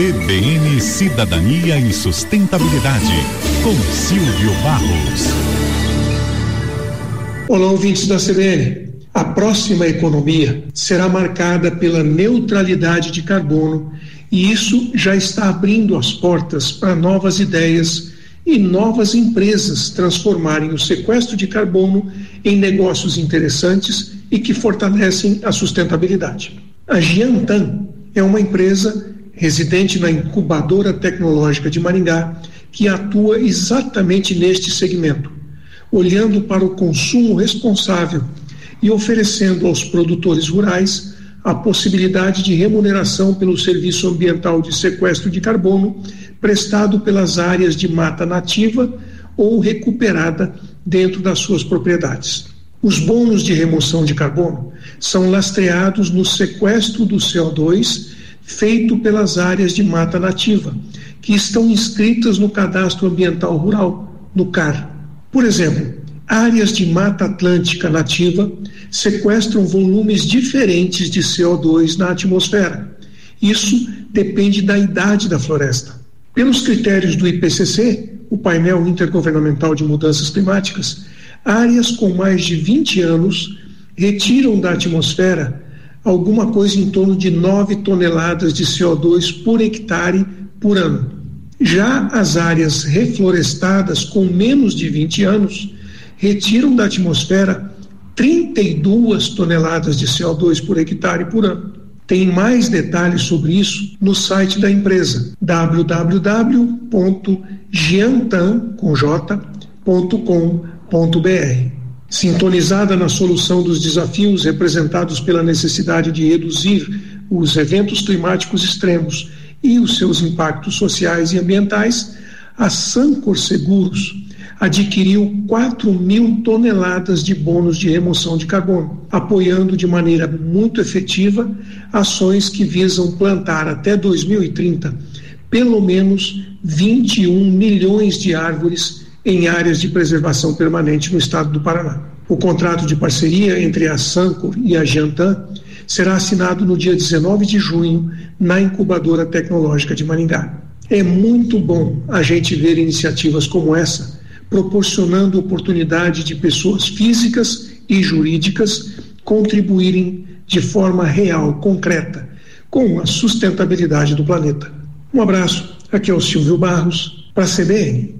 CBN Cidadania e Sustentabilidade, com Silvio Barros. Olá, ouvintes da CBN. A próxima economia será marcada pela neutralidade de carbono e isso já está abrindo as portas para novas ideias e novas empresas transformarem o sequestro de carbono em negócios interessantes e que fortalecem a sustentabilidade. A Giantan é uma empresa residente na incubadora tecnológica de Maringá, que atua exatamente neste segmento, olhando para o consumo responsável e oferecendo aos produtores rurais a possibilidade de remuneração pelo serviço ambiental de sequestro de carbono prestado pelas áreas de mata nativa ou recuperada dentro das suas propriedades. Os bônus de remoção de carbono são lastreados no sequestro do CO2 feito pelas áreas de mata nativa, que estão inscritas no Cadastro Ambiental Rural, no CAR. Por exemplo, áreas de mata atlântica nativa sequestram volumes diferentes de CO2 na atmosfera. Isso depende da idade da floresta. Pelos critérios do IPCC, o painel intergovernamental de mudanças climáticas, áreas com mais de 20 anos retiram da atmosfera alguma coisa em torno de 9 toneladas de CO2 por hectare por ano. Já as áreas reflorestadas com menos de 20 anos retiram da atmosfera 32 toneladas de CO2 por hectare por ano. Tem mais detalhes sobre isso no site da empresa www.giantan.com.br. Sintonizada na solução dos desafios representados pela necessidade de reduzir os eventos climáticos extremos e os seus impactos sociais e ambientais, a Sancor Seguros adquiriu 4 mil toneladas de bônus de remoção de carbono, apoiando de maneira muito efetiva ações que visam plantar até 2030 pelo menos 21 milhões de árvores em áreas de preservação permanente no estado do Paraná. O contrato de parceria entre a Sancor e a Jantan será assinado no dia 19 de junho na incubadora tecnológica de Maringá. É muito bom a gente ver iniciativas como essa proporcionando oportunidade de pessoas físicas e jurídicas contribuírem de forma real, concreta, com a sustentabilidade do planeta. Um abraço, aqui é o Silvio Barros, para a CBN.